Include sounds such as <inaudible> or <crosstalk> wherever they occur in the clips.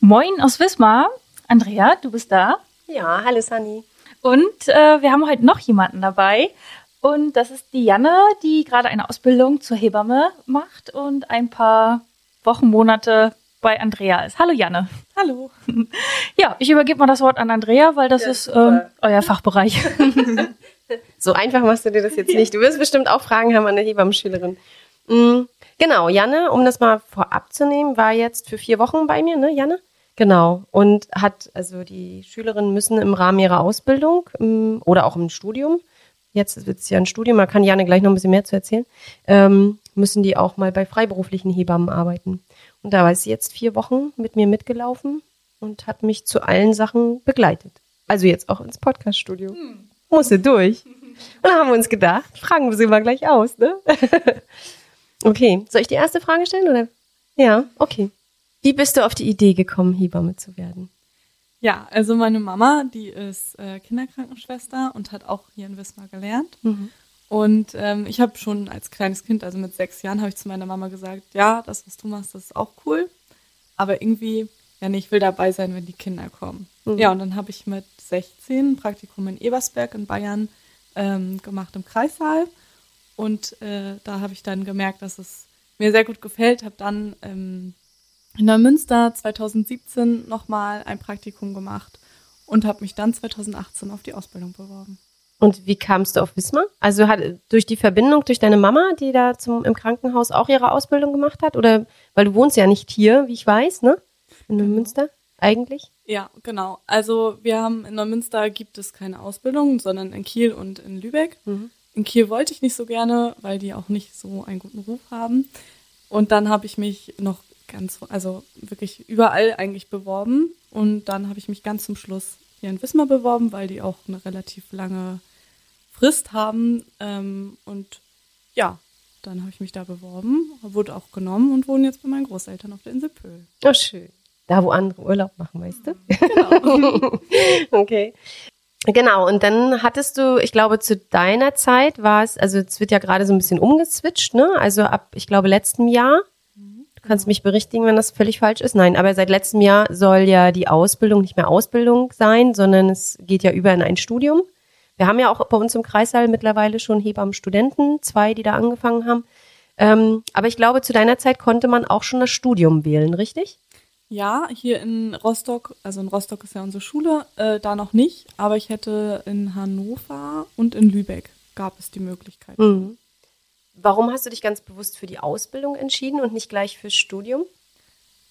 Moin aus Wismar. Andrea, du bist da. Ja, hallo Sunny. Und äh, wir haben heute noch jemanden dabei. Und das ist die Janne, die gerade eine Ausbildung zur Hebamme macht und ein paar Wochen, Monate bei Andrea ist. Hallo Janne. Hallo. <laughs> Ja, ich übergebe mal das Wort an Andrea, weil das Ja, ist ähm, euer Fachbereich. <laughs> So einfach machst du dir das jetzt nicht. Du wirst bestimmt auch Fragen haben an der Hebammenschülerin. Genau, Janne, um das mal vorab zu nehmen, war jetzt für vier Wochen bei mir, ne, Janne? Genau. Und hat, also die Schülerinnen müssen im Rahmen ihrer Ausbildung ähm, oder auch im Studium, jetzt wird es ja ein Studium, da kann Janne gleich noch ein bisschen mehr zu erzählen, ähm, müssen die auch mal bei freiberuflichen Hebammen arbeiten. Und da war sie jetzt vier Wochen mit mir mitgelaufen und hat mich zu allen Sachen begleitet. Also jetzt auch ins Podcaststudio. Musste durch. Und da haben wir uns gedacht, fragen wir sie mal gleich aus, ne? <laughs> okay, soll ich die erste Frage stellen oder? Ja, okay. Wie bist du auf die Idee gekommen, Hebamme zu werden? Ja, also meine Mama, die ist äh, Kinderkrankenschwester und hat auch hier in Wismar gelernt. Und ähm, ich habe schon als kleines Kind, also mit sechs Jahren, habe ich zu meiner Mama gesagt, ja, das, was du machst, das ist auch cool. Aber irgendwie, ja, nee, ich will dabei sein, wenn die Kinder kommen. Ja, und dann habe ich mit 16 ein Praktikum in Ebersberg in Bayern ähm, gemacht im Kreissaal. Und äh, da habe ich dann gemerkt, dass es mir sehr gut gefällt. Habe dann ähm, in der Münster 2017 nochmal ein Praktikum gemacht und habe mich dann 2018 auf die Ausbildung beworben. Und wie kamst du auf Wismar? Also hat durch die Verbindung durch deine Mama, die da zum im Krankenhaus auch ihre Ausbildung gemacht hat, oder weil du wohnst ja nicht hier, wie ich weiß, ne? In Münster eigentlich? Ja, genau. Also wir haben in Neumünster gibt es keine Ausbildung, sondern in Kiel und in Lübeck. In Kiel wollte ich nicht so gerne, weil die auch nicht so einen guten Ruf haben. Und dann habe ich mich noch ganz, also wirklich überall eigentlich beworben. Und dann habe ich mich ganz zum Schluss hier in Wismar beworben, weil die auch eine relativ lange Frist haben. Ähm, und ja, dann habe ich mich da beworben, wurde auch genommen und wohne jetzt bei meinen Großeltern auf der Insel Pöhl. Oh, schön. Da, wo andere Urlaub machen, weißt du? Genau. <laughs> okay. Genau, und dann hattest du, ich glaube, zu deiner Zeit war es, also es wird ja gerade so ein bisschen umgeswitcht, ne? Also ab, ich glaube, letztem Jahr. Du kannst mich berichtigen, wenn das völlig falsch ist. Nein, aber seit letztem Jahr soll ja die Ausbildung nicht mehr Ausbildung sein, sondern es geht ja über in ein Studium. Wir haben ja auch bei uns im Kreissaal mittlerweile schon Hebammenstudenten, zwei, die da angefangen haben. Ähm, aber ich glaube, zu deiner Zeit konnte man auch schon das Studium wählen, richtig? Ja, hier in Rostock, also in Rostock ist ja unsere Schule, äh, da noch nicht, aber ich hätte in Hannover und in Lübeck gab es die Möglichkeit. Mhm. Warum hast du dich ganz bewusst für die Ausbildung entschieden und nicht gleich fürs Studium?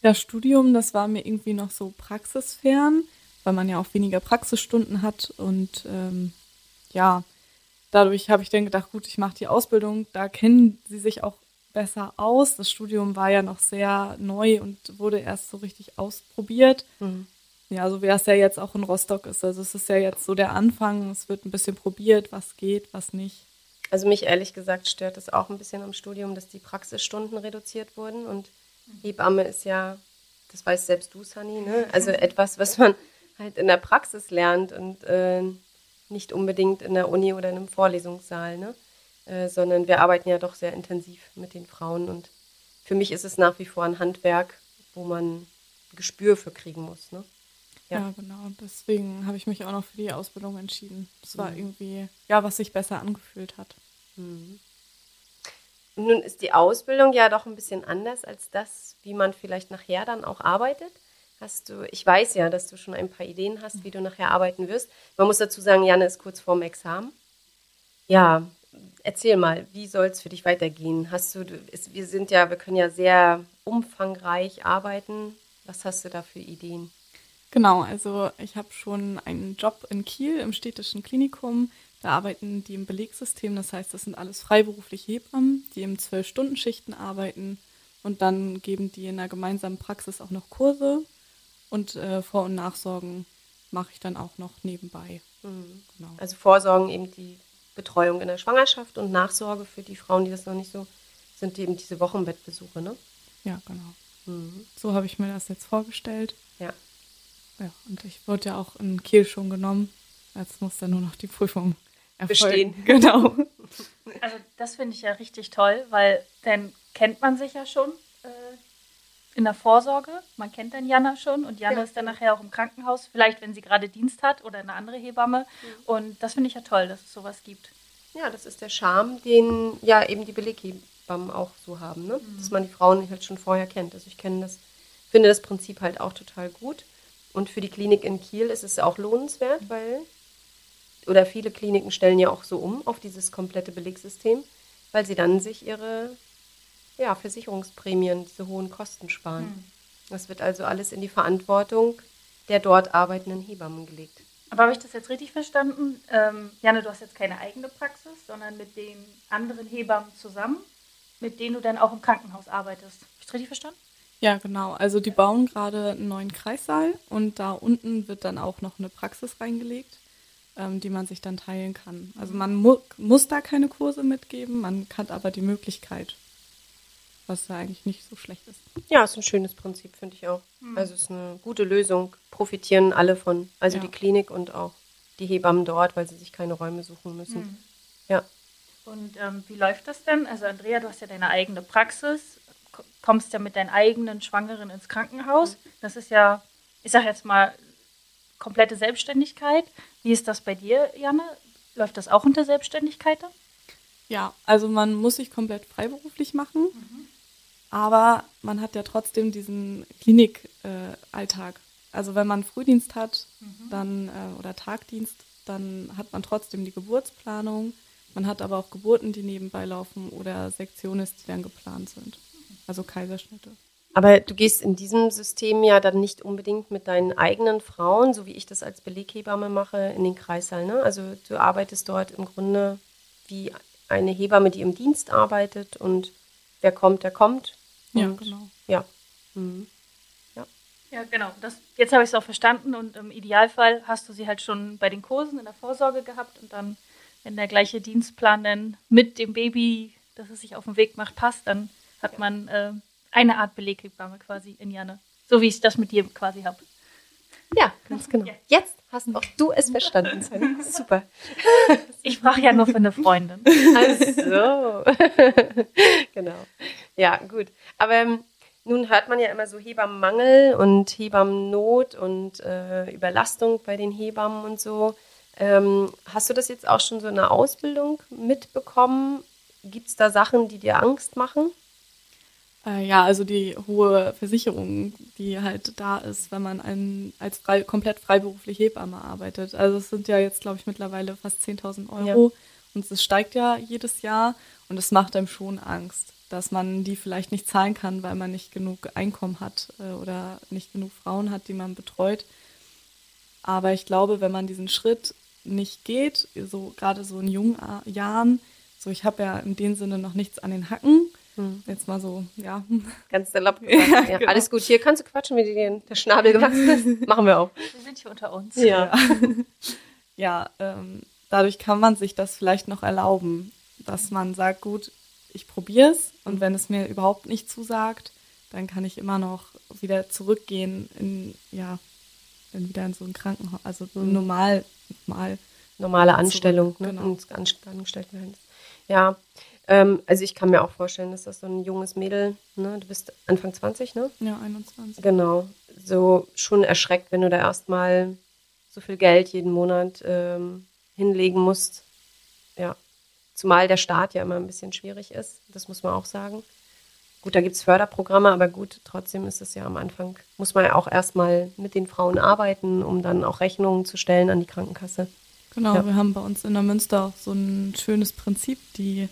Das Studium, das war mir irgendwie noch so praxisfern, weil man ja auch weniger Praxisstunden hat und ähm, ja, dadurch habe ich dann gedacht, gut, ich mache die Ausbildung, da kennen sie sich auch besser aus. Das Studium war ja noch sehr neu und wurde erst so richtig ausprobiert. Ja, so wie es ja jetzt auch in Rostock ist. Also es ist ja jetzt so der Anfang, es wird ein bisschen probiert, was geht, was nicht. Also mich ehrlich gesagt stört es auch ein bisschen am Studium, dass die Praxisstunden reduziert wurden und Hebamme ist ja, das weiß selbst du, Sunny, ne? Also etwas, was man halt in der Praxis lernt und äh, nicht unbedingt in der Uni oder in einem Vorlesungssaal, ne? Äh, sondern wir arbeiten ja doch sehr intensiv mit den Frauen und für mich ist es nach wie vor ein Handwerk, wo man Gespür für kriegen muss, ne? Ja. Ja, genau. Deswegen habe ich mich auch noch für die Ausbildung entschieden. Das war irgendwie, ja, was sich besser angefühlt hat. Nun ist die Ausbildung ja doch ein bisschen anders als das, wie man vielleicht nachher dann auch arbeitet. Hast du, ich weiß ja, dass du schon ein paar Ideen hast, wie du nachher arbeiten wirst. Man muss dazu sagen, Janne ist kurz vorm Examen. Ja, erzähl mal, wie soll es für dich weitergehen? Hast du, ist, wir sind ja, wir können ja sehr umfangreich arbeiten. Was hast du da für Ideen? Genau, also ich habe schon einen Job in Kiel im städtischen Klinikum. Da arbeiten die im Belegsystem, das heißt, das sind alles freiberufliche Hebammen, die im Zwölf-Stunden-Schichten arbeiten und dann geben die in einer gemeinsamen Praxis auch noch Kurse und äh, Vor- und Nachsorgen mache ich dann auch noch nebenbei. Genau. Also Vorsorgen eben die Betreuung in der Schwangerschaft und Nachsorge für die Frauen, die das noch nicht so sind, eben diese Wochenbettbesuche, ne? Ja, genau. So habe ich mir das jetzt vorgestellt. Ja. Ja, und ich wurde ja auch in Kiel schon genommen. Jetzt muss dann nur noch die Prüfung erfolgen. Bestehen. <laughs> Genau. Also das finde ich ja richtig toll, weil dann kennt man sich ja schon in der Vorsorge. Man kennt dann Jana schon und Jana Ja. ist dann nachher auch im Krankenhaus, vielleicht wenn sie gerade Dienst hat oder eine andere Hebamme. Und das finde ich ja toll, dass es sowas gibt. Ja, das ist der Charme, den ja eben die Beleghebammen auch so haben, ne? Dass man die Frauen halt schon vorher kennt. Also ich kenne das, finde das Prinzip halt auch total gut. Und für die Klinik in Kiel ist es auch lohnenswert, weil oder viele Kliniken stellen ja auch so um auf dieses komplette Belegsystem, weil sie dann sich ihre ja, Versicherungsprämien, diese hohen Kosten sparen. Das wird also alles in die Verantwortung der dort arbeitenden Hebammen gelegt. Aber habe ich das jetzt richtig verstanden? Ähm, Janne, du hast jetzt keine eigene Praxis, sondern mit den anderen Hebammen zusammen, mit denen du dann auch im Krankenhaus arbeitest. Habe ich das richtig verstanden? Ja, genau. Also die bauen gerade einen neuen Kreissaal und da unten wird dann auch noch eine Praxis reingelegt, ähm, die man sich dann teilen kann. Also man mu muss da keine Kurse mitgeben, man hat aber die Möglichkeit, was ja eigentlich nicht so schlecht ist. Ja, ist ein schönes Prinzip, finde ich auch. Also es ist eine gute Lösung. Profitieren alle von. Also Ja. die Klinik und auch die Hebammen dort, weil sie sich keine Räume suchen müssen. Ja. Und ähm, wie läuft das denn? Also Andrea, du hast ja deine eigene Praxis, kommst ja mit deinen eigenen Schwangeren ins Krankenhaus. Das ist ja, ich sage jetzt mal, komplette Selbstständigkeit. Wie ist das bei dir, Janne? Läuft das auch unter Selbstständigkeit dann? Ja, also man muss sich komplett freiberuflich machen, aber man hat ja trotzdem diesen Klinik-Alltag. also wenn man Frühdienst hat dann äh, oder Tagdienst, dann hat man trotzdem die Geburtsplanung. Man hat aber auch Geburten, die nebenbei laufen oder Sektionen, die dann geplant sind. Also Kaiserschnitte. Aber du gehst in diesem System ja dann nicht unbedingt mit deinen eigenen Frauen, so wie ich das als Beleghebamme mache, in den Kreissaal. Ne? Also du arbeitest dort im Grunde wie eine Hebamme, die im Dienst arbeitet und wer kommt, der kommt. Ja, Und- genau. Ja. Mhm. Ja, genau. Das, jetzt habe ich es auch verstanden und im Idealfall hast du sie halt schon bei den Kursen in der Vorsorge gehabt und dann, wenn der gleiche Dienstplan dann mit dem Baby, das es sich auf den Weg macht, passt, dann hat man äh, eine Art Beleghebamme quasi in Janne. So wie ich das mit dir quasi habe. Ja, ganz genau. Ja. Jetzt hast auch du es verstanden. <laughs> Super. <laughs> Ich frage ja nur für eine Freundin. Ach so. <laughs> genau. Ja, gut. Aber ähm, nun hört man ja immer so Hebammenmangel und Hebammennot und äh, Überlastung bei den Hebammen und so. Ähm, hast du das jetzt auch schon so in der Ausbildung mitbekommen? Gibt es da Sachen, die dir Angst machen? Äh, ja, also die hohe Versicherung, die halt da ist, wenn man ein, als frei, komplett freiberufliche Hebamme arbeitet. Also es sind ja jetzt, glaube ich, mittlerweile fast 10.000 Euro und es steigt ja jedes Jahr und es macht einem schon Angst, dass man die vielleicht nicht zahlen kann, weil man nicht genug Einkommen hat äh, oder nicht genug Frauen hat, die man betreut. Aber ich glaube, wenn man diesen Schritt nicht geht, so gerade so in jungen Jahren, so ich habe ja in dem Sinne noch nichts an den Hacken, jetzt mal so, ja, Ganz salopp <laughs> gesagt. Ja, Ja, genau. Alles gut. Hier kannst du quatschen, wie dir der Schnabel gewachsen ist. <laughs> Machen wir auch. Wir sind hier unter uns. Ja. <laughs> ja, ähm, dadurch kann man sich das vielleicht noch erlauben, dass man sagt, gut, ich probiere es und wenn es mir überhaupt nicht zusagt, dann kann ich immer noch wieder zurückgehen in, ja, in wieder in so ein Krankenhaus, also so normal, normal. normale Anstellung, ne? genau. Anst- Angestelltenverhältnis. Ja, ähm, also ich kann mir auch vorstellen, dass das so ein junges Mädel, ne? du bist Anfang 20, ne? Ja, 21. Genau, so schon erschreckt, wenn du da erstmal so viel Geld jeden Monat ähm, hinlegen musst. Ja, zumal der Staat ja immer ein bisschen schwierig ist, das muss man auch sagen. Gut, da gibt es Förderprogramme, aber gut, trotzdem ist es ja am Anfang, muss man ja auch erstmal mit den Frauen arbeiten, um dann auch Rechnungen zu stellen an die Krankenkasse. Genau, Ja. wir haben bei uns in der Münster auch so ein schönes Prinzip, die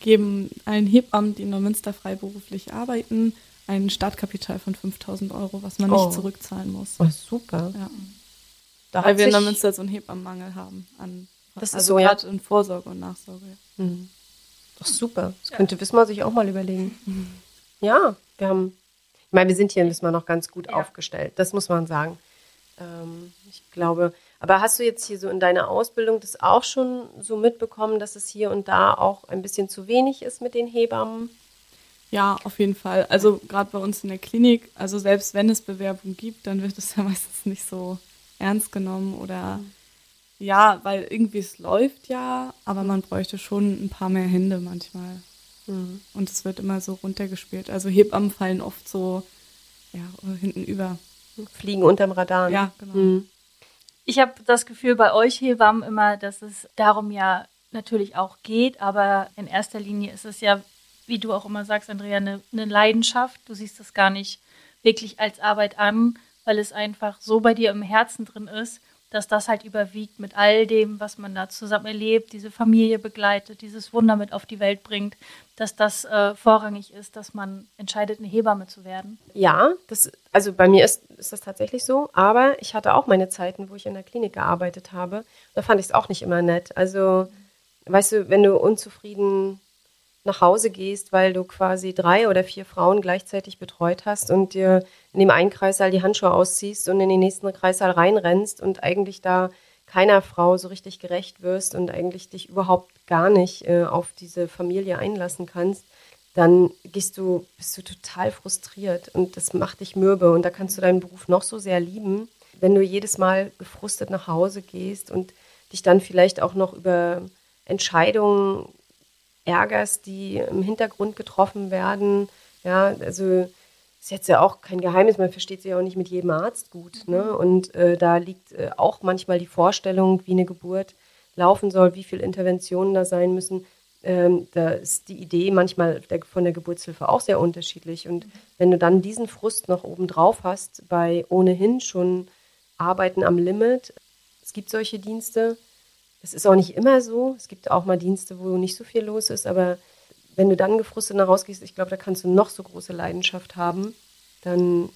geben allen Hebammen, die in der Münster freiberuflich arbeiten, ein Startkapital von 5000 Euro, was man Oh. nicht zurückzahlen muss. Oh, super. Ja. Da Weil wir in der sich- Münster so einen Hebammenmangel haben an Das ist also so, ja. gerade in Vorsorge und Nachsorge. ja. Doch super. Das könnte Wismar sich auch mal überlegen. <laughs> Ja, wir haben, ich meine, wir sind hier in Wismar noch ganz gut aufgestellt. Das muss man sagen. Ähm, ich glaube, aber hast du jetzt hier so in deiner Ausbildung das auch schon so mitbekommen, dass es hier und da auch ein bisschen zu wenig ist mit den Hebammen? Ja, auf jeden Fall. Also gerade bei uns in der Klinik, also selbst wenn es Bewerbung gibt, dann wird es <laughs> ja meistens nicht so ernst genommen oder ja, weil irgendwie es läuft ja, aber man bräuchte schon ein paar mehr Hände manchmal. Und es wird immer so runtergespielt. Also Hebammen fallen oft so ja, hinten über. Fliegen unterm Radar. ne? Ja, genau. Mhm. Ich habe das Gefühl bei euch Hebammen immer, dass es darum ja natürlich auch geht, aber in erster Linie ist es ja, wie du auch immer sagst, Andrea, eine, eine Leidenschaft. Du siehst es gar nicht wirklich als Arbeit an, weil es einfach so bei dir im Herzen drin ist, dass das halt überwiegt mit all dem, was man da zusammen erlebt, diese Familie begleitet, dieses Wunder mit auf die Welt bringt, dass das äh, vorrangig ist, dass man entscheidet, eine Hebamme zu werden. Ja, das, also bei mir ist, ist das tatsächlich so, aber ich hatte auch meine Zeiten, wo ich in der Klinik gearbeitet habe. Da fand ich es auch nicht immer nett. Also, weißt du, wenn du unzufrieden nach Hause gehst, weil du quasi drei oder vier Frauen gleichzeitig betreut hast und dir in dem einen Kreissaal die Handschuhe ausziehst und in den nächsten Kreissaal reinrennst und eigentlich da keiner Frau so richtig gerecht wirst und eigentlich dich überhaupt gar nicht äh, auf diese Familie einlassen kannst, dann gehst du, bist du total frustriert und das macht dich mürbe und da kannst du deinen Beruf noch so sehr lieben, wenn du jedes Mal gefrustet nach Hause gehst und dich dann vielleicht auch noch über Entscheidungen ärgerst, die im Hintergrund getroffen werden. Ja, also ist jetzt ja auch kein Geheimnis, man versteht sich ja auch nicht mit jedem Arzt gut. Ne? Und äh, da liegt äh, auch manchmal die Vorstellung, wie eine Geburt laufen soll, wie viele Interventionen da sein müssen. Ähm, da ist die Idee manchmal der, von der Geburtshilfe auch sehr unterschiedlich. Und wenn du dann diesen Frust noch oben drauf hast, bei ohnehin schon Arbeiten am Limit, es gibt solche Dienste, das ist auch nicht immer so. Es gibt auch mal Dienste, wo nicht so viel los ist, aber wenn du dann gefrustet nach Hause gehst, ich glaube, da kannst du noch so große Leidenschaft haben, dann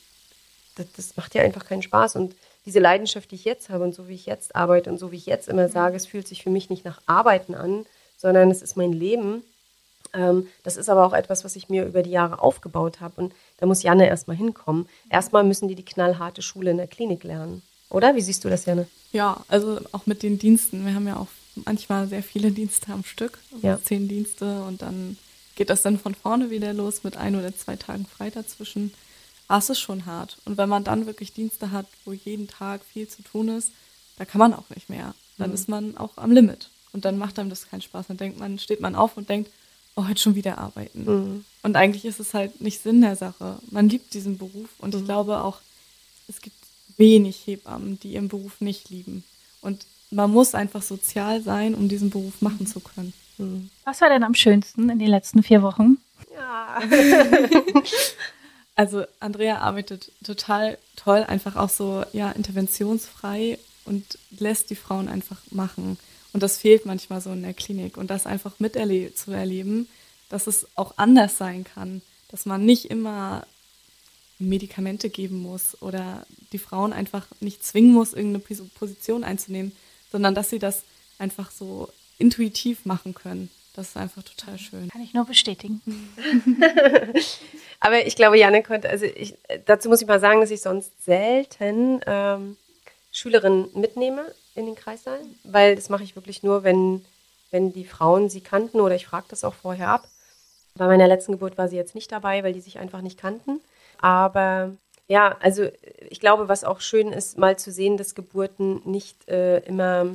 das, das macht dir einfach keinen Spaß. Und diese Leidenschaft, die ich jetzt habe und so wie ich jetzt arbeite und so wie ich jetzt immer sage, es fühlt sich für mich nicht nach Arbeiten an, sondern es ist mein Leben. Ähm, das ist aber auch etwas, was ich mir über die Jahre aufgebaut habe. Und da muss Janne erstmal hinkommen. Erstmal müssen die die knallharte Schule in der Klinik lernen. Oder? Wie siehst du das, Janne? Ja, also auch mit den Diensten. Wir haben ja auch manchmal sehr viele Dienste am Stück, also Ja. zehn Dienste und dann geht das dann von vorne wieder los mit ein oder zwei Tagen frei dazwischen. Ah, es ist schon hart. Und wenn man dann wirklich Dienste hat, wo jeden Tag viel zu tun ist, da kann man auch nicht mehr. Dann ist man auch am Limit. Und dann macht einem das keinen Spaß. Dann denkt man, steht man auf und denkt, oh, heute schon wieder arbeiten. Und eigentlich ist es halt nicht Sinn der Sache. Man liebt diesen Beruf und ich glaube auch, es gibt wenig Hebammen, die ihren Beruf nicht lieben. Und man muss einfach sozial sein, um diesen Beruf machen zu können. Was war denn am schönsten in den letzten vier Wochen? Ja. <laughs> Also Andrea arbeitet total toll, einfach auch so ja interventionsfrei und lässt die Frauen einfach machen. Und das fehlt manchmal so in der Klinik und das einfach miterle zu erleben, dass es auch anders sein kann, dass man nicht immer Medikamente geben muss oder die Frauen einfach nicht zwingen muss, irgendeine Pos- Position einzunehmen, sondern dass sie das einfach so intuitiv machen können. Das ist einfach total schön. Kann ich nur bestätigen. <laughs> Aber ich glaube, Janne konnte, also ich, dazu muss ich mal sagen, dass ich sonst selten ähm, Schülerinnen mitnehme in den Kreissaal, weil das mache ich wirklich nur, wenn, wenn die Frauen sie kannten oder ich frage das auch vorher ab. Bei meiner letzten Geburt war sie jetzt nicht dabei, weil die sich einfach nicht kannten. Aber ja, also ich glaube, was auch schön ist, mal zu sehen, dass Geburten nicht äh, immer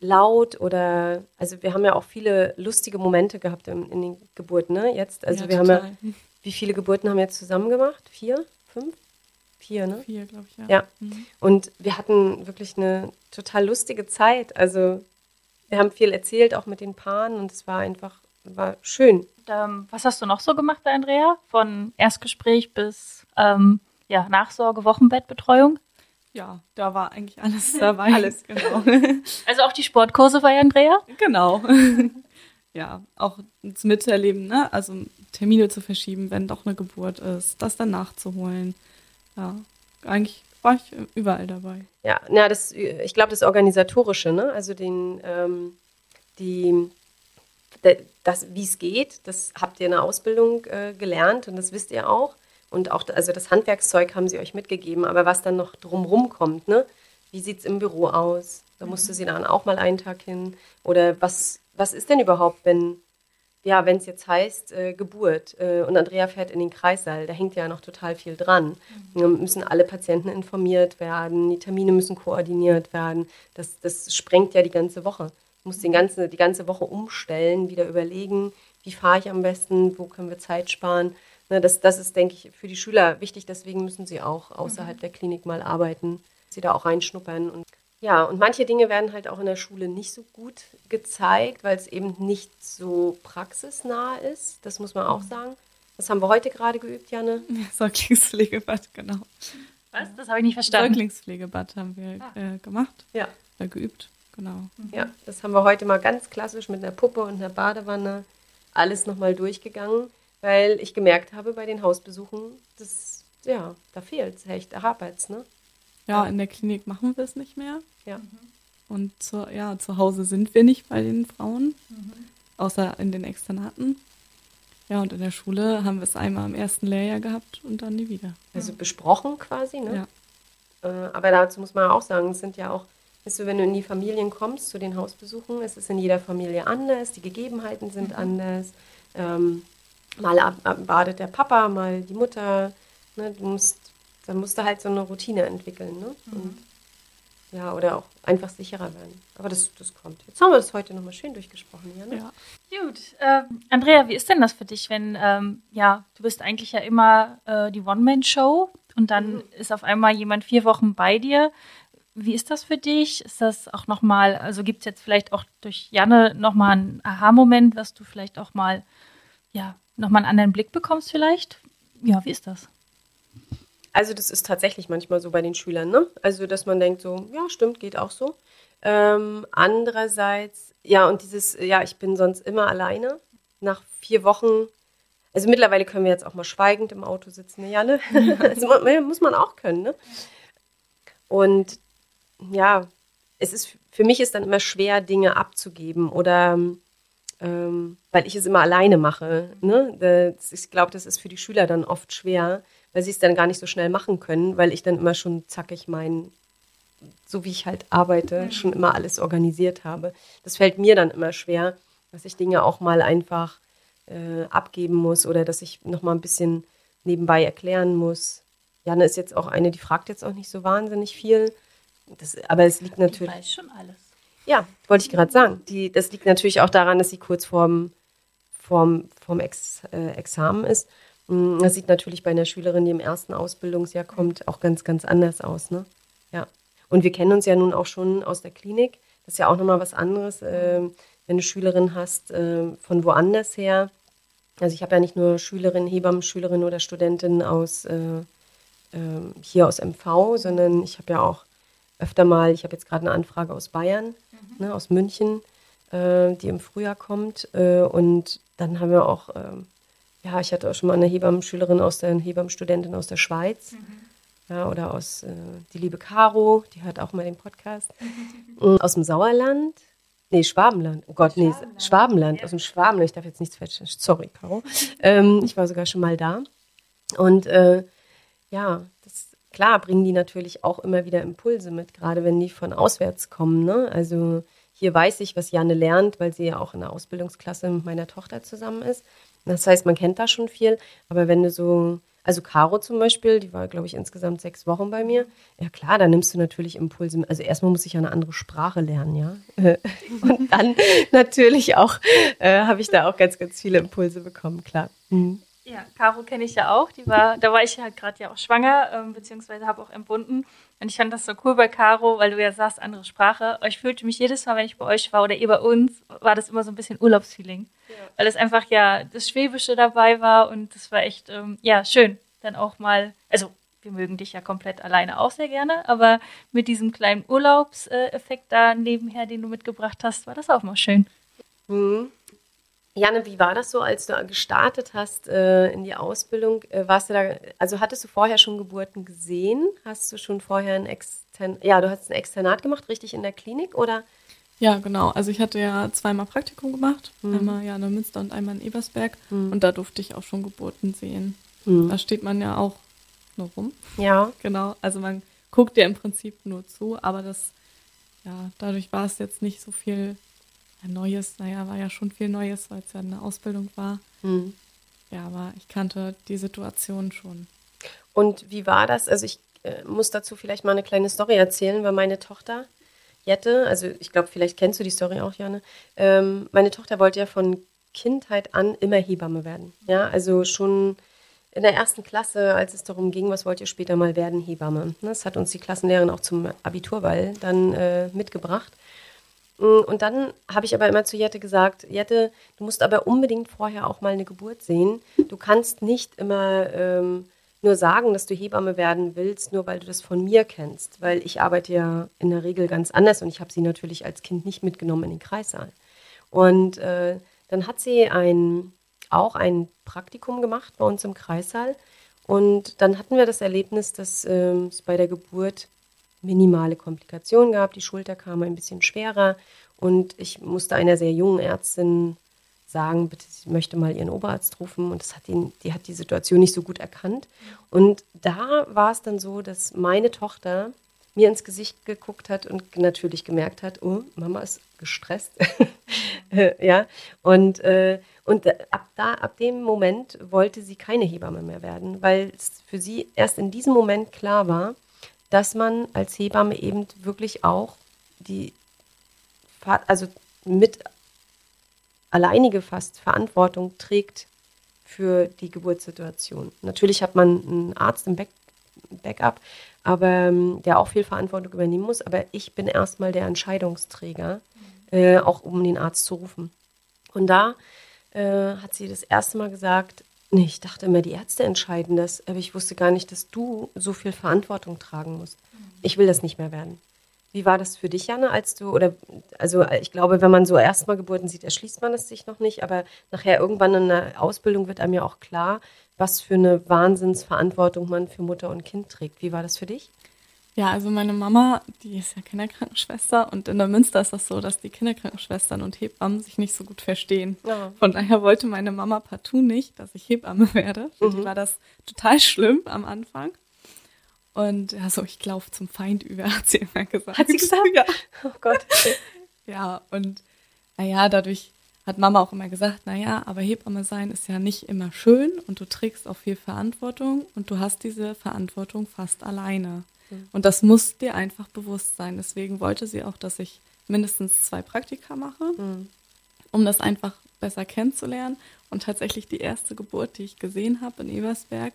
laut oder, also wir haben ja auch viele lustige Momente gehabt in, in den Geburten, ne? Jetzt, also Ja, wir haben ja, total. <laughs> wie viele Geburten haben wir jetzt zusammen gemacht? Vier? Fünf? Vier, ne? Vier, glaube ich, ja. Ja. Und wir hatten wirklich eine total lustige Zeit. Also wir haben viel erzählt, auch mit den Paaren und es war einfach, war schön. Und, ähm, was hast du noch so gemacht, Andrea? Von Erstgespräch bis ähm, ja, Nachsorge, Wochenbettbetreuung? Ja, da war eigentlich alles <laughs> dabei. Alles. genau. <laughs> Also auch die Sportkurse bei Andrea? genau. <laughs> ja, auch das Miterleben, ne? Also Termine zu verschieben, wenn doch eine Geburt ist, das dann nachzuholen. Ja, eigentlich war ich überall dabei. Ja, na, das, ich glaube, das Organisatorische, ne? Also den, ähm, die, de- das, wie es geht, das habt ihr in der Ausbildung äh, gelernt und das wisst ihr auch. Und auch, also das Handwerkszeug haben sie euch mitgegeben, aber was dann noch drumrum kommt, ne? Wie sieht es im Büro aus? Da musste sie dann auch mal einen Tag hin. Oder was, was ist denn überhaupt, wenn, ja, wenn es jetzt heißt, äh, Geburt äh, und Andrea fährt in den Kreissaal, da hängt ja noch total viel dran. Da müssen alle Patienten informiert werden, die Termine müssen koordiniert werden. Das, das sprengt ja die ganze Woche. Du musst den ganze, die ganze Woche umstellen, wieder überlegen, wie fahre ich am besten, wo können wir Zeit sparen. Ne, das, das ist, denke ich, für die Schüler wichtig, deswegen müssen sie auch außerhalb der Klinik mal arbeiten, sie da auch reinschnuppern. Und ja, und manche Dinge werden halt auch in der Schule nicht so gut gezeigt, weil es eben nicht so praxisnah ist. Das muss man auch sagen. Das haben wir heute gerade geübt, Janne. Säuglingspflegebad, genau. Was? Das habe ich nicht verstanden. Säuglingspflegebad haben wir äh, gemacht, Ja, äh, geübt, genau. ja, das haben wir heute mal ganz klassisch mit einer Puppe und einer Badewanne alles nochmal durchgegangen, weil ich gemerkt habe bei den Hausbesuchen, das, ja, da fehlt es echt, da hapert es, ne? Ja, in der Klinik machen wir es nicht mehr. Ja. Und zu, ja, zu Hause sind wir nicht bei den Frauen, außer in den Externaten. Ja, und in der Schule haben wir es einmal im ersten Lehrjahr gehabt und dann nie wieder. Also besprochen quasi, ne? Ja. Äh, aber dazu muss man auch sagen, es sind ja auch, weißt du, wenn du in die Familien kommst, zu den Hausbesuchen, es ist in jeder Familie anders, die Gegebenheiten sind anders. Ähm, mal ab, ab, badet der Papa, mal die Mutter. Ne? Du musst, dann musst du halt so eine Routine entwickeln. Ne? Und, ja, oder auch einfach sicherer werden. Aber das, das kommt. Jetzt haben wir das heute nochmal schön durchgesprochen, ja, ne? Ja. Gut. Ähm, Andrea, wie ist denn das für dich, wenn, ähm, ja, du bist eigentlich ja immer äh, die One-Man-Show und dann ist auf einmal jemand vier Wochen bei dir. Wie ist das für dich? Ist das auch nochmal, also gibt es jetzt vielleicht auch durch Janne nochmal einen Aha-Moment, was du vielleicht auch mal, ja, nochmal einen anderen Blick bekommst vielleicht? Ja, wie ist das? Also das ist tatsächlich manchmal so bei den Schülern, ne? Also dass man denkt so, ja, stimmt, geht auch so. Ähm, andererseits, ja, und dieses, ja, ich bin sonst immer alleine. Nach vier Wochen, also mittlerweile können wir jetzt auch mal schweigend im Auto sitzen, ne, Janne? <laughs> also muss man auch können, ne? Und ja, es ist, für mich ist dann immer schwer, Dinge abzugeben oder ähm, weil ich es immer alleine mache. Ne? Das, ich glaube, das ist für die Schüler dann oft schwer, weil sie es dann gar nicht so schnell machen können, weil ich dann immer schon zackig mein, so wie ich halt arbeite, schon immer alles organisiert habe. Das fällt mir dann immer schwer, dass ich Dinge auch mal einfach äh, abgeben muss oder dass ich noch mal ein bisschen nebenbei erklären muss. Janne ist jetzt auch eine, die fragt jetzt auch nicht so wahnsinnig viel. Das, aber es liegt natürlich. Ich weiß schon alles. Ja, wollte ich gerade sagen. Die, das liegt natürlich auch daran, dass sie kurz vorm, vorm, vorm Ex, äh, Examen ist. Mm, Das sieht natürlich bei einer Schülerin, die im ersten Ausbildungsjahr kommt, auch ganz, ganz anders aus. Ne? Ja. Und wir kennen uns ja nun auch schon aus der Klinik. Das ist ja auch nochmal was anderes, ähm, wenn du Schülerin hast ähm, von woanders her. Also ich habe ja nicht nur Schülerinnen, Hebammen, Schülerinnen oder Studentinnen aus äh, ähm, hier aus MV, sondern ich habe ja auch öfter mal, ich habe jetzt gerade eine Anfrage aus Bayern, ne, aus München, äh, die im Frühjahr kommt. Äh, und dann haben wir auch, ähm, ja, ich hatte auch schon mal eine Hebammenschülerin aus der, eine Hebammenstudentin aus der Schweiz. Ja, oder aus äh, die liebe Caro, die hört auch mal den Podcast. Und <laughs> aus dem Sauerland. Nee, Schwabenland. Oh Gott, nee, Schwabenland. Aus dem Schwabenland. Ich darf jetzt nichts falsch. Sorry, Caro. Ähm, ich war sogar schon mal da. Und äh, ja, klar bringen die natürlich auch immer wieder Impulse mit, gerade wenn die von auswärts kommen. Ne? Also hier weiß ich, was Janne lernt, weil sie ja auch in der Ausbildungsklasse mit meiner Tochter zusammen ist. Das heißt, man kennt da schon viel. Aber wenn du so, also Caro zum Beispiel, die war, glaube ich, insgesamt sechs Wochen bei mir. Ja klar, da nimmst du natürlich Impulse. Also erstmal muss ich ja eine andere Sprache lernen, ja. <laughs> Und dann natürlich auch, äh, habe ich da auch ganz, ganz viele Impulse bekommen, klar. Mhm. Ja, Caro kenne ich ja auch. Die war, da war ich halt gerade ja auch schwanger, ähm, beziehungsweise habe auch entbunden. Und ich fand das so cool bei Caro, weil du ja sagst, andere Sprache. Ich fühlte mich jedes Mal, wenn ich bei euch war oder ihr bei uns, war das immer so ein bisschen Urlaubsfeeling. Weil es einfach ja das Schwäbische dabei war und das war echt, ähm, ja, schön. Dann auch mal, also wir mögen dich ja komplett alleine auch sehr gerne, aber mit diesem kleinen Urlaubseffekt da nebenher, den du mitgebracht hast, war das auch mal schön. Mhm. Janne, wie war das so, als du gestartet hast äh, in die Ausbildung? Äh, warst du da, also hattest du vorher schon Geburten gesehen? Hast du schon vorher ein Extern, ja, du hast ein Externat gemacht, richtig in der Klinik oder? Ja, genau. Also ich hatte ja zweimal Praktikum gemacht, Mhm. einmal ja in Münster und einmal in Ebersberg Mhm. und da durfte ich auch schon Geburten sehen. Mhm. Da steht man ja auch nur rum. Ja. <laughs> Genau. Also man guckt ja im Prinzip nur zu, aber das, ja, dadurch war es jetzt nicht so viel ja, Neues. Naja, war ja schon viel Neues, weil es ja eine Ausbildung war. Mhm. Ja, aber ich kannte die Situation schon. Und wie war das? Also ich äh, muss dazu vielleicht mal eine kleine Story erzählen, weil meine Tochter Jette, also ich glaube, vielleicht kennst du die Story auch, Janne. Ähm, meine Tochter wollte ja von Kindheit an immer Hebamme werden. Ja, also schon in der ersten Klasse, als es darum ging, was wollt ihr später mal werden, Hebamme. Das hat uns die Klassenlehrerin auch zum Abiturball dann äh, mitgebracht. Mm, Und dann habe ich aber immer zu Jette gesagt, Jette, du musst aber unbedingt vorher auch mal eine Geburt sehen. Du kannst nicht immer ähm, nur sagen, dass du Hebamme werden willst, nur weil du das von mir kennst. Weil ich arbeite ja in der Regel ganz anders und ich habe sie natürlich als Kind nicht mitgenommen in den Kreissaal. Und äh, dann hat sie ein, auch ein Praktikum gemacht bei uns im Kreissaal. Und dann hatten wir das Erlebnis, dass ähm, es bei der Geburt minimale Komplikationen gab. Die Schulter kam ein bisschen schwerer und ich musste einer sehr jungen Ärztin sagen, bitte, sie möchte mal ihren Oberarzt rufen und das hat ihn, die hat die Situation nicht so gut erkannt. Und da war es dann so, dass meine Tochter mir ins Gesicht geguckt hat und natürlich gemerkt hat, oh, Mama ist gestresst. <laughs> Äh, ja, und, äh, und ab, da, ab dem Moment wollte sie keine Hebamme mehr werden, weil es für sie erst in diesem Moment klar war, dass man als Hebamme eben wirklich auch die, also mit alleinige fast Verantwortung trägt für die Geburtssituation. Natürlich hat man einen Arzt im Back Backup, aber ähm, der auch viel Verantwortung übernehmen muss. Aber ich bin erstmal der Entscheidungsträger, äh, auch um den Arzt zu rufen. Und da äh, hat sie das erste Mal gesagt, nee, ich dachte immer, die Ärzte entscheiden das, aber ich wusste gar nicht, dass du so viel Verantwortung tragen musst. Ich will das nicht mehr werden. Wie war das für dich, Janne, als du, oder, also ich glaube, wenn man so erstmal Geburten sieht, erschließt man es sich noch nicht, aber nachher irgendwann in der Ausbildung wird einem ja auch klar, was für eine Wahnsinnsverantwortung man für Mutter und Kind trägt. Wie war das für dich? Ja, also meine Mama, die ist ja Kinderkrankenschwester und in der Münster ist das so, dass die Kinderkrankenschwestern und Hebammen sich nicht so gut verstehen. Ja. Von daher wollte meine Mama partout nicht, dass ich Hebamme werde. Für die war das total schlimm am Anfang. Und ja, so, ich laufe zum Feind über, <laughs> hat sie immer gesagt. Hat sie gesagt? Ja. Oh Gott. <laughs> Ja, und naja, dadurch hat Mama auch immer gesagt, naja, aber Hebamme sein ist ja nicht immer schön und du trägst auch viel Verantwortung und du hast diese Verantwortung fast alleine. Und das muss dir einfach bewusst sein. Deswegen wollte sie auch, dass ich mindestens zwei Praktika mache, um das einfach besser kennenzulernen. Und tatsächlich die erste Geburt, die ich gesehen habe in Ebersberg,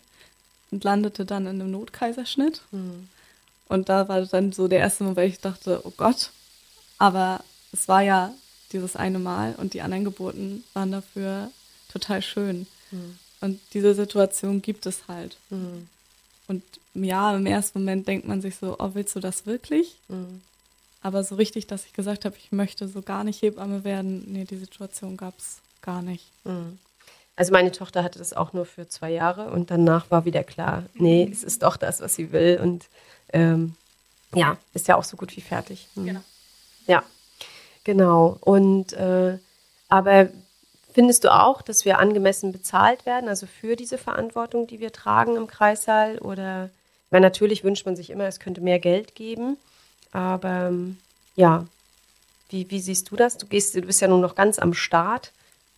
und landete dann in einem Notkaiserschnitt. Und da war dann so der erste Moment, weil ich dachte, oh Gott, aber es war ja dieses eine Mal und die anderen Geburten waren dafür total schön. Und diese Situation gibt es halt. Und ja, im ersten Moment denkt man sich so, oh, willst du das wirklich? Aber so richtig, dass ich gesagt habe, ich möchte so gar nicht Hebamme werden, nee, die Situation gab es gar nicht. Also meine Tochter hatte das auch nur für zwei Jahre und danach war wieder klar, nee, es ist doch das, was sie will und ähm, ja, ist ja auch so gut wie fertig. Mhm. Genau. Ja, genau. Und äh, aber findest du auch, dass wir angemessen bezahlt werden, also für diese Verantwortung, die wir tragen im Kreissaal? Oder weil natürlich wünscht man sich immer, es könnte mehr Geld geben, aber ähm, ja, wie, wie siehst du das? Du gehst, du bist ja nun noch ganz am Start.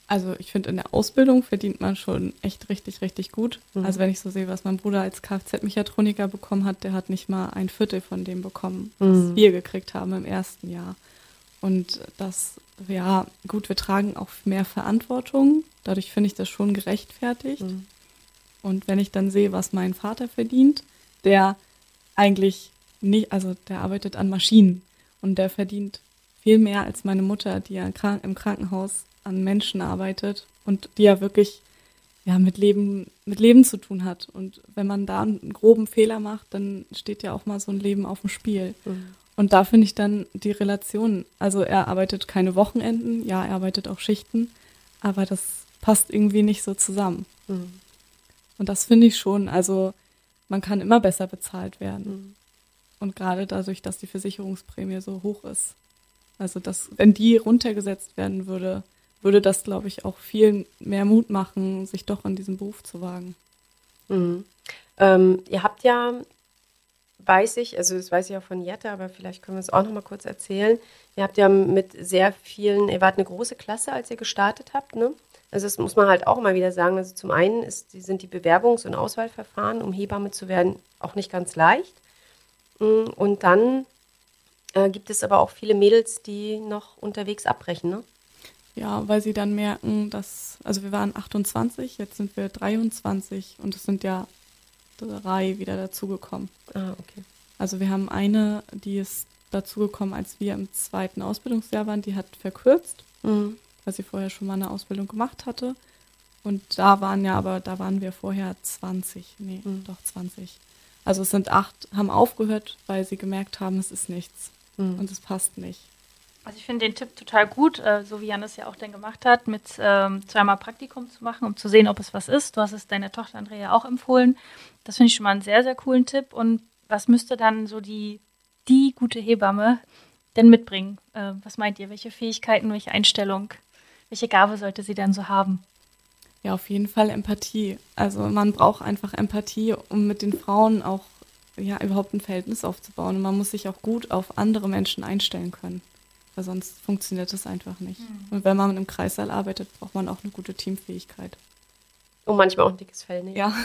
Also ich finde, in der Ausbildung verdient man schon echt richtig, richtig gut. Also wenn ich so sehe, was mein Bruder als Kfz-Mechatroniker bekommen hat, der hat nicht mal ein Viertel von dem bekommen, was wir gekriegt haben im ersten Jahr. Und das, ja, gut, wir tragen auch mehr Verantwortung. Dadurch finde ich das schon gerechtfertigt. Und wenn ich dann sehe, was mein Vater verdient, der eigentlich nicht, also der arbeitet an Maschinen und der verdient viel mehr als meine Mutter, die ja im Krankenhaus an Menschen arbeitet und die ja wirklich ja mit Leben mit Leben zu tun hat und wenn man da einen groben Fehler macht, dann steht ja auch mal so ein Leben auf dem Spiel. Und da finde ich dann die Relation, also er arbeitet keine Wochenenden, ja, er arbeitet auch Schichten, aber das passt irgendwie nicht so zusammen. Und das finde ich schon, also man kann immer besser bezahlt werden. Und gerade dadurch, dass die Versicherungsprämie so hoch ist. Also dass, wenn die runtergesetzt werden würde, würde das, glaube ich, auch viel mehr Mut machen, sich doch in diesen Beruf zu wagen. Mhm. Ähm, ihr habt ja, weiß ich, also das weiß ich auch von Jette, aber vielleicht können wir es auch noch mal kurz erzählen. Ihr habt ja mit sehr vielen, ihr wart eine große Klasse, als ihr gestartet habt, ne? Also das muss man halt auch mal wieder sagen. Also zum einen ist, sind die Bewerbungs- und Auswahlverfahren, um Hebamme zu werden, auch nicht ganz leicht. Mm, Und dann äh, gibt es aber auch viele Mädels, die noch unterwegs abbrechen, ne? Ja, weil sie dann merken, dass, also wir waren 28, jetzt sind wir 23 und es sind ja drei wieder dazugekommen. Ah, okay. Also wir haben eine, die ist dazugekommen, als wir im zweiten Ausbildungsjahr waren, die hat verkürzt, Mhm. weil sie vorher schon mal eine Ausbildung gemacht hatte. Und da waren ja aber, da waren wir vorher 20, nee, Mhm. doch 20. Also es sind acht, haben aufgehört, weil sie gemerkt haben, es ist nichts Mhm. und es passt nicht. Also ich finde den Tipp total gut, äh, so wie Jan es ja auch dann gemacht hat, mit ähm, zweimal Praktikum zu machen, um zu sehen, ob es was ist. Du hast es deiner Tochter Andrea auch empfohlen. Das finde ich schon mal einen sehr, sehr coolen Tipp. Und was müsste dann so die, die gute Hebamme denn mitbringen? Äh, was meint ihr? Welche Fähigkeiten, welche Einstellung, welche Gabe sollte sie dann so haben? Ja, auf jeden Fall Empathie. Also man braucht einfach Empathie, um mit den Frauen auch ja überhaupt ein Verhältnis aufzubauen. Und man muss sich auch gut auf andere Menschen einstellen können. Weil sonst funktioniert das einfach nicht. Und wenn man im Kreißsaal arbeitet, braucht man auch eine gute Teamfähigkeit. Und manchmal auch ein dickes Fell, ne? Ja. <laughs>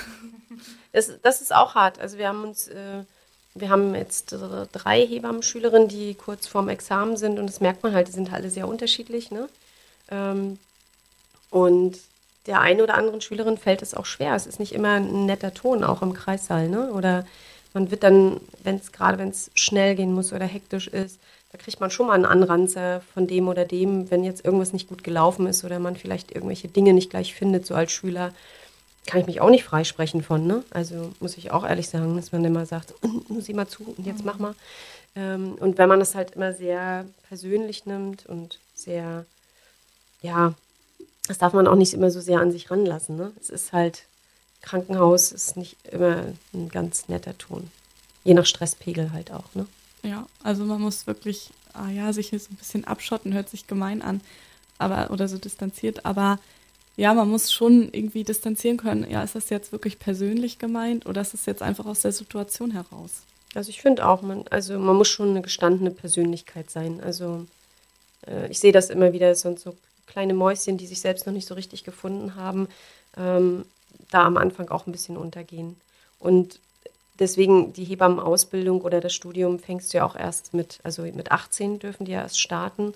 Das, das ist auch hart. Also wir haben uns, äh, wir haben jetzt äh, drei Hebammenschülerinnen, die kurz vorm Examen sind und das merkt man halt, die sind alle sehr unterschiedlich, ne? Ähm, und der einen oder anderen Schülerin fällt es auch schwer. Es ist nicht immer ein netter Ton, auch im Kreissaal, ne? Oder man wird dann, wenn es gerade wenn es schnell gehen muss oder hektisch ist, kriegt man schon mal einen Anranzer von dem oder dem, wenn jetzt irgendwas nicht gut gelaufen ist oder man vielleicht irgendwelche Dinge nicht gleich findet, so als Schüler kann ich mich auch nicht freisprechen von, ne? Also muss ich auch ehrlich sagen, dass man immer sagt, "Mm, sieh mal zu und jetzt mach mal. Ähm, und wenn man das halt immer sehr persönlich nimmt und sehr, ja, das darf man auch nicht immer so sehr an sich ranlassen, ne? Es ist halt, Krankenhaus ist nicht immer ein ganz netter Ton. Je nach Stresspegel halt auch, ne? Ja, also man muss wirklich, ah ja, sich so ein bisschen abschotten, hört sich gemein an, aber oder so distanziert, aber ja, man muss schon irgendwie distanzieren können. Ja, ist das jetzt wirklich persönlich gemeint oder ist das jetzt einfach aus der Situation heraus? Also ich finde auch, man, also man muss schon eine gestandene Persönlichkeit sein. Also äh, ich sehe das immer wieder, es sind so kleine Mäuschen, die sich selbst noch nicht so richtig gefunden haben, ähm, da am Anfang auch ein bisschen untergehen. Und deswegen die Hebammenausbildung oder das Studium fängst du ja auch erst mit, also mit 18 dürfen die ja erst starten.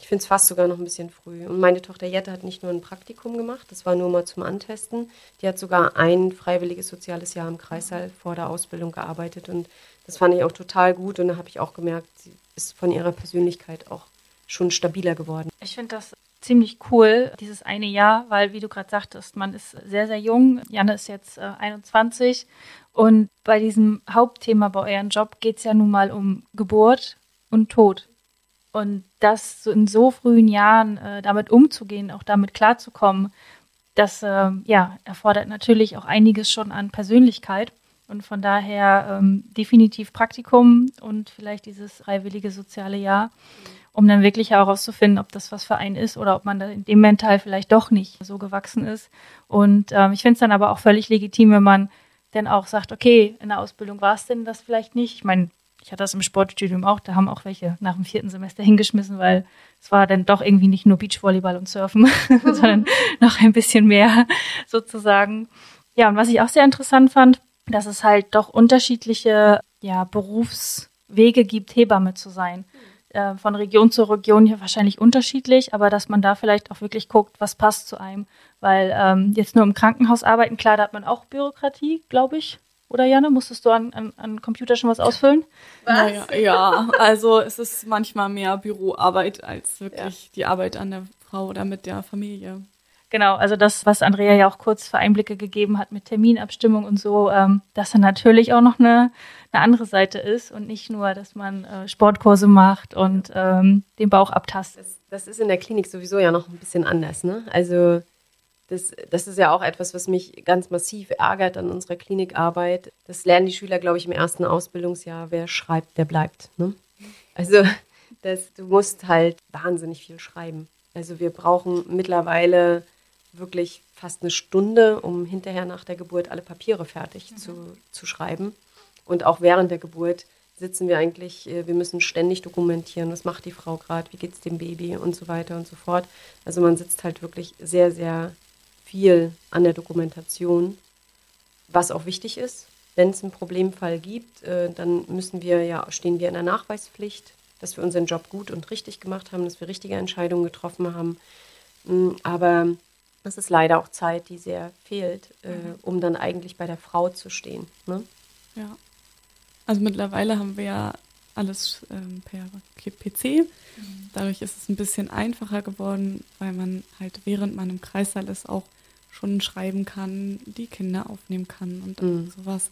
Ich finde es fast sogar noch ein bisschen früh. Und meine Tochter Jette hat nicht nur ein Praktikum gemacht, das war nur mal zum Antesten. Die hat sogar ein freiwilliges soziales Jahr im Kreissaal vor der Ausbildung gearbeitet. Und das fand ich auch total gut. Und da habe ich auch gemerkt, sie ist von ihrer Persönlichkeit auch schon stabiler geworden. Ich finde das ziemlich cool, dieses eine Jahr, weil, wie du gerade sagtest, man ist sehr, sehr jung. Janne ist jetzt äh, 21 und bei diesem Hauptthema bei eurem Job geht es ja nun mal um Geburt und Tod. Und das so in so frühen Jahren äh, damit umzugehen, auch damit klarzukommen, das äh, ja, erfordert natürlich auch einiges schon an Persönlichkeit. Und von daher ähm, definitiv Praktikum und vielleicht dieses freiwillige soziale Jahr, um dann wirklich herauszufinden, ob das was für einen ist oder ob man da in dem Mental vielleicht doch nicht so gewachsen ist. Und ähm, ich finde es dann aber auch völlig legitim, wenn man dann auch sagt, okay, in der Ausbildung war es denn das vielleicht nicht. Ich meine, ich hatte das im Sportstudium auch, da haben auch welche nach dem vierten Semester hingeschmissen, weil es war dann doch irgendwie nicht nur Beachvolleyball und Surfen, <laughs> sondern <laughs> noch ein bisschen mehr sozusagen. Ja, und was ich auch sehr interessant fand, dass es halt doch unterschiedliche ja, Berufswege gibt, Hebamme zu sein. Äh, von Region zu Region hier wahrscheinlich unterschiedlich, aber dass man da vielleicht auch wirklich guckt, was passt zu einem. Weil ähm, jetzt nur im Krankenhaus arbeiten, klar, da hat man auch Bürokratie, glaube ich. Oder Janne, musstest du an, an, an Computer schon was ausfüllen? Naja, ja, also es ist manchmal mehr Büroarbeit als wirklich die Arbeit an der Frau oder mit der Familie. Genau, also das, was Andrea ja auch kurz für Einblicke gegeben hat mit Terminabstimmung und so, ähm, dass dann natürlich auch noch eine, eine andere Seite ist und nicht nur, dass man äh, Sportkurse macht und ähm, den Bauch abtastet. Das, das ist in der Klinik sowieso ja noch ein bisschen anders, ne? Also das, das ist ja auch etwas, was mich ganz massiv ärgert an unserer Klinikarbeit. Das lernen die Schüler, glaube ich, im ersten Ausbildungsjahr. Wer schreibt, der bleibt. Ne? Also das, du musst halt wahnsinnig viel schreiben. Also wir brauchen mittlerweile wirklich fast eine Stunde, um hinterher nach der Geburt alle Papiere fertig mhm. zu, zu schreiben. Und auch während der Geburt sitzen wir eigentlich, äh, wir müssen ständig dokumentieren, was macht die Frau gerade, wie geht es dem Baby und so weiter und so fort. Also man sitzt halt wirklich sehr, sehr viel an der Dokumentation, was auch wichtig ist. Wenn es einen Problemfall gibt, äh, dann müssen wir ja, stehen wir in der Nachweispflicht, dass wir unseren Job gut und richtig gemacht haben, dass wir richtige Entscheidungen getroffen haben. Mm, aber das ist leider auch Zeit, die sehr fehlt, äh, mhm. um dann eigentlich bei der Frau zu stehen. Ne? Ja. Also mittlerweile haben wir ja alles ähm, per PC. Mhm. Dadurch ist es ein bisschen einfacher geworden, weil man halt während man im Kreissaal ist auch schon schreiben kann, die Kinder aufnehmen kann und mhm. sowas.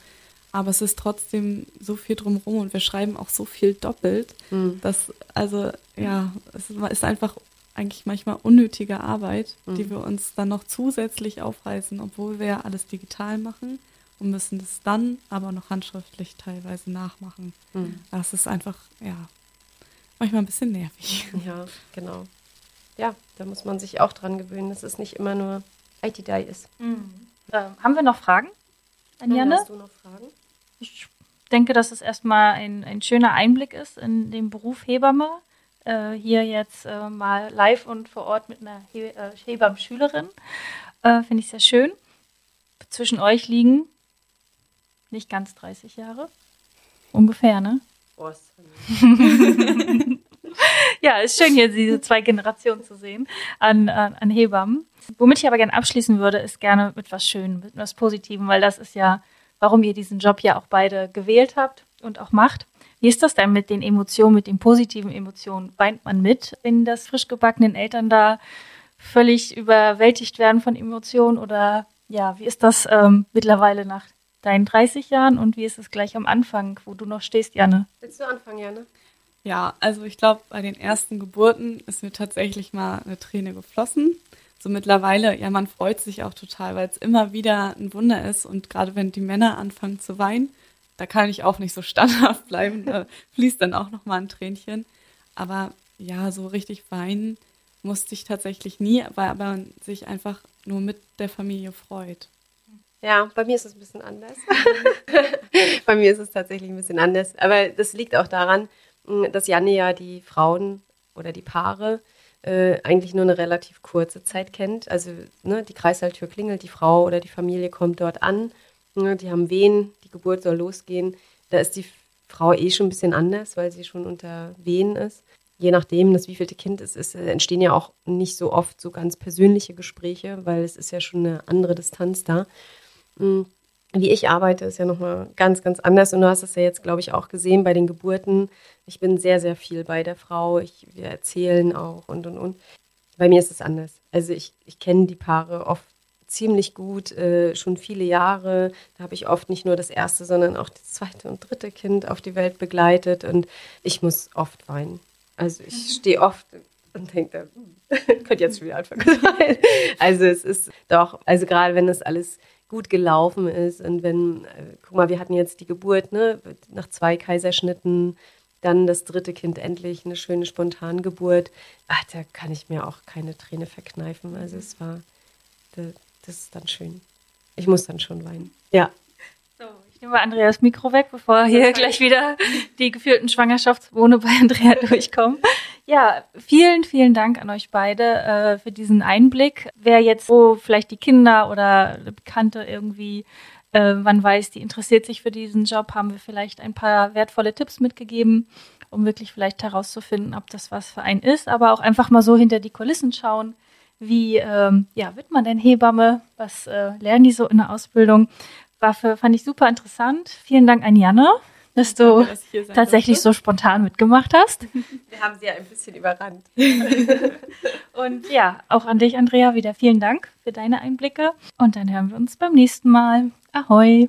Aber es ist trotzdem so viel drumherum und wir schreiben auch so viel doppelt, mhm. dass, also ja, es ist einfach eigentlich manchmal unnötige Arbeit, mhm. die wir uns dann noch zusätzlich aufreißen, obwohl wir ja alles digital machen und müssen das dann aber noch handschriftlich teilweise nachmachen. Mhm. Das ist einfach, ja, manchmal ein bisschen nervig. <laughs> Ja, genau. Ja, da muss man sich auch dran gewöhnen. Es ist nicht immer nur IT-Dai ist. Mhm. Ähm, haben wir noch Fragen an Janne? Hast du noch Fragen? Ich denke, dass es erstmal ein, ein schöner Einblick ist in den Beruf Hebamme. Äh, hier jetzt äh, mal live und vor Ort mit einer He äh, Hebammenschülerin. Äh, Finde ich sehr schön. Zwischen euch liegen nicht ganz 30 Jahre. Ungefähr, ne? Prost. <laughs> ja, ist schön hier diese zwei Generationen zu sehen an, an, an Hebammen. Womit ich aber gerne abschließen würde, ist gerne mit was Schönem, mit was Positivem, weil das ist ja, warum ihr diesen Job ja auch beide gewählt habt und auch macht. Wie ist das denn mit den Emotionen, mit den positiven Emotionen? Weint man mit, wenn das frisch gebackenen Eltern da völlig überwältigt werden von Emotionen? Oder ja, wie ist das ähm, mittlerweile nach deinen 30 Jahren und wie ist es gleich am Anfang, wo du noch stehst, Janne? Willst du anfangen, Janne? Ja, also ich glaube, bei den ersten Geburten ist mir tatsächlich mal eine Träne geflossen. So mittlerweile, ja, man freut sich auch total, weil es immer wieder ein Wunder ist und gerade wenn die Männer anfangen zu weinen, da kann ich auch nicht so <laughs> standhaft bleiben, da fließt dann auch noch mal ein Tränchen. Aber ja, so richtig weinen musste ich tatsächlich nie, weil man sich einfach nur mit der Familie freut. Ja, bei mir ist es ein bisschen anders. <laughs> bei mir ist es tatsächlich ein bisschen anders. Aber das liegt auch daran, dass Janne ja die Frauen oder die Paare äh, eigentlich nur eine relativ kurze Zeit kennt. Also ne, die Kreisalltür klingelt, die Frau oder die Familie kommt dort an, ne, die haben Wehen, Geburt soll losgehen. Da ist die Frau eh schon ein bisschen anders, weil sie schon unter Wehen ist. Je nachdem, das wievielte Kind es ist, äh, entstehen ja auch nicht so oft so ganz persönliche Gespräche, weil es ist ja schon eine andere Distanz da. Mhm wie ich arbeite, ist ja nochmal ganz, ganz anders. Und du hast es ja jetzt, glaube ich, auch gesehen bei den Geburten. Ich bin sehr, sehr viel bei der Frau. Ich, wir erzählen auch und, und, und. Bei mir ist es anders. Also ich, ich kenne die Paare oft ziemlich gut, äh, schon viele Jahre. Da habe ich oft nicht nur das erste, sondern auch das zweite und dritte Kind auf die Welt begleitet. Und ich muss oft weinen. Also ich mhm. stehe oft und denke, hm, <laughs> könnte jetzt schon wieder anfangen. also es ist doch, also gerade wenn das alles gut gelaufen ist. Und wenn, äh, guck mal, wir hatten jetzt die Geburt, ne, nach zwei Kaiserschnitten, dann das dritte Kind endlich, eine schöne Spontangeburt. Ach, da kann ich mir auch keine Träne verkneifen. Also es war, das ist dann schön. Ich muss dann schon weinen. Ja. So, ich nehme mal Andreas Mikro weg, bevor hier gleich wieder die geführten Schwangerschaftswohne bei Andrea <laughs> durchkommen. Ja, vielen, vielen Dank an euch beide äh, für diesen Einblick. Wer jetzt, wo vielleicht die Kinder oder Bekannte irgendwie, äh, man weiß, die interessiert sich für diesen Job, haben wir vielleicht ein paar wertvolle Tipps mitgegeben, um wirklich vielleicht herauszufinden, ob das was für einen ist, aber auch einfach mal so hinter die Kulissen schauen. Wie ähm, ja, wird man denn Hebamme? Was äh, lernen die so in der Ausbildung? War für, fand ich super interessant. Vielen Dank an Janne dass du dass tatsächlich durfte. so spontan mitgemacht hast. <laughs> Wir haben sie ja ein bisschen überrannt. <laughs> Und ja, auch an dich, Andrea, wieder vielen Dank für deine Einblicke. Und dann hören wir uns beim nächsten Mal. Ahoi!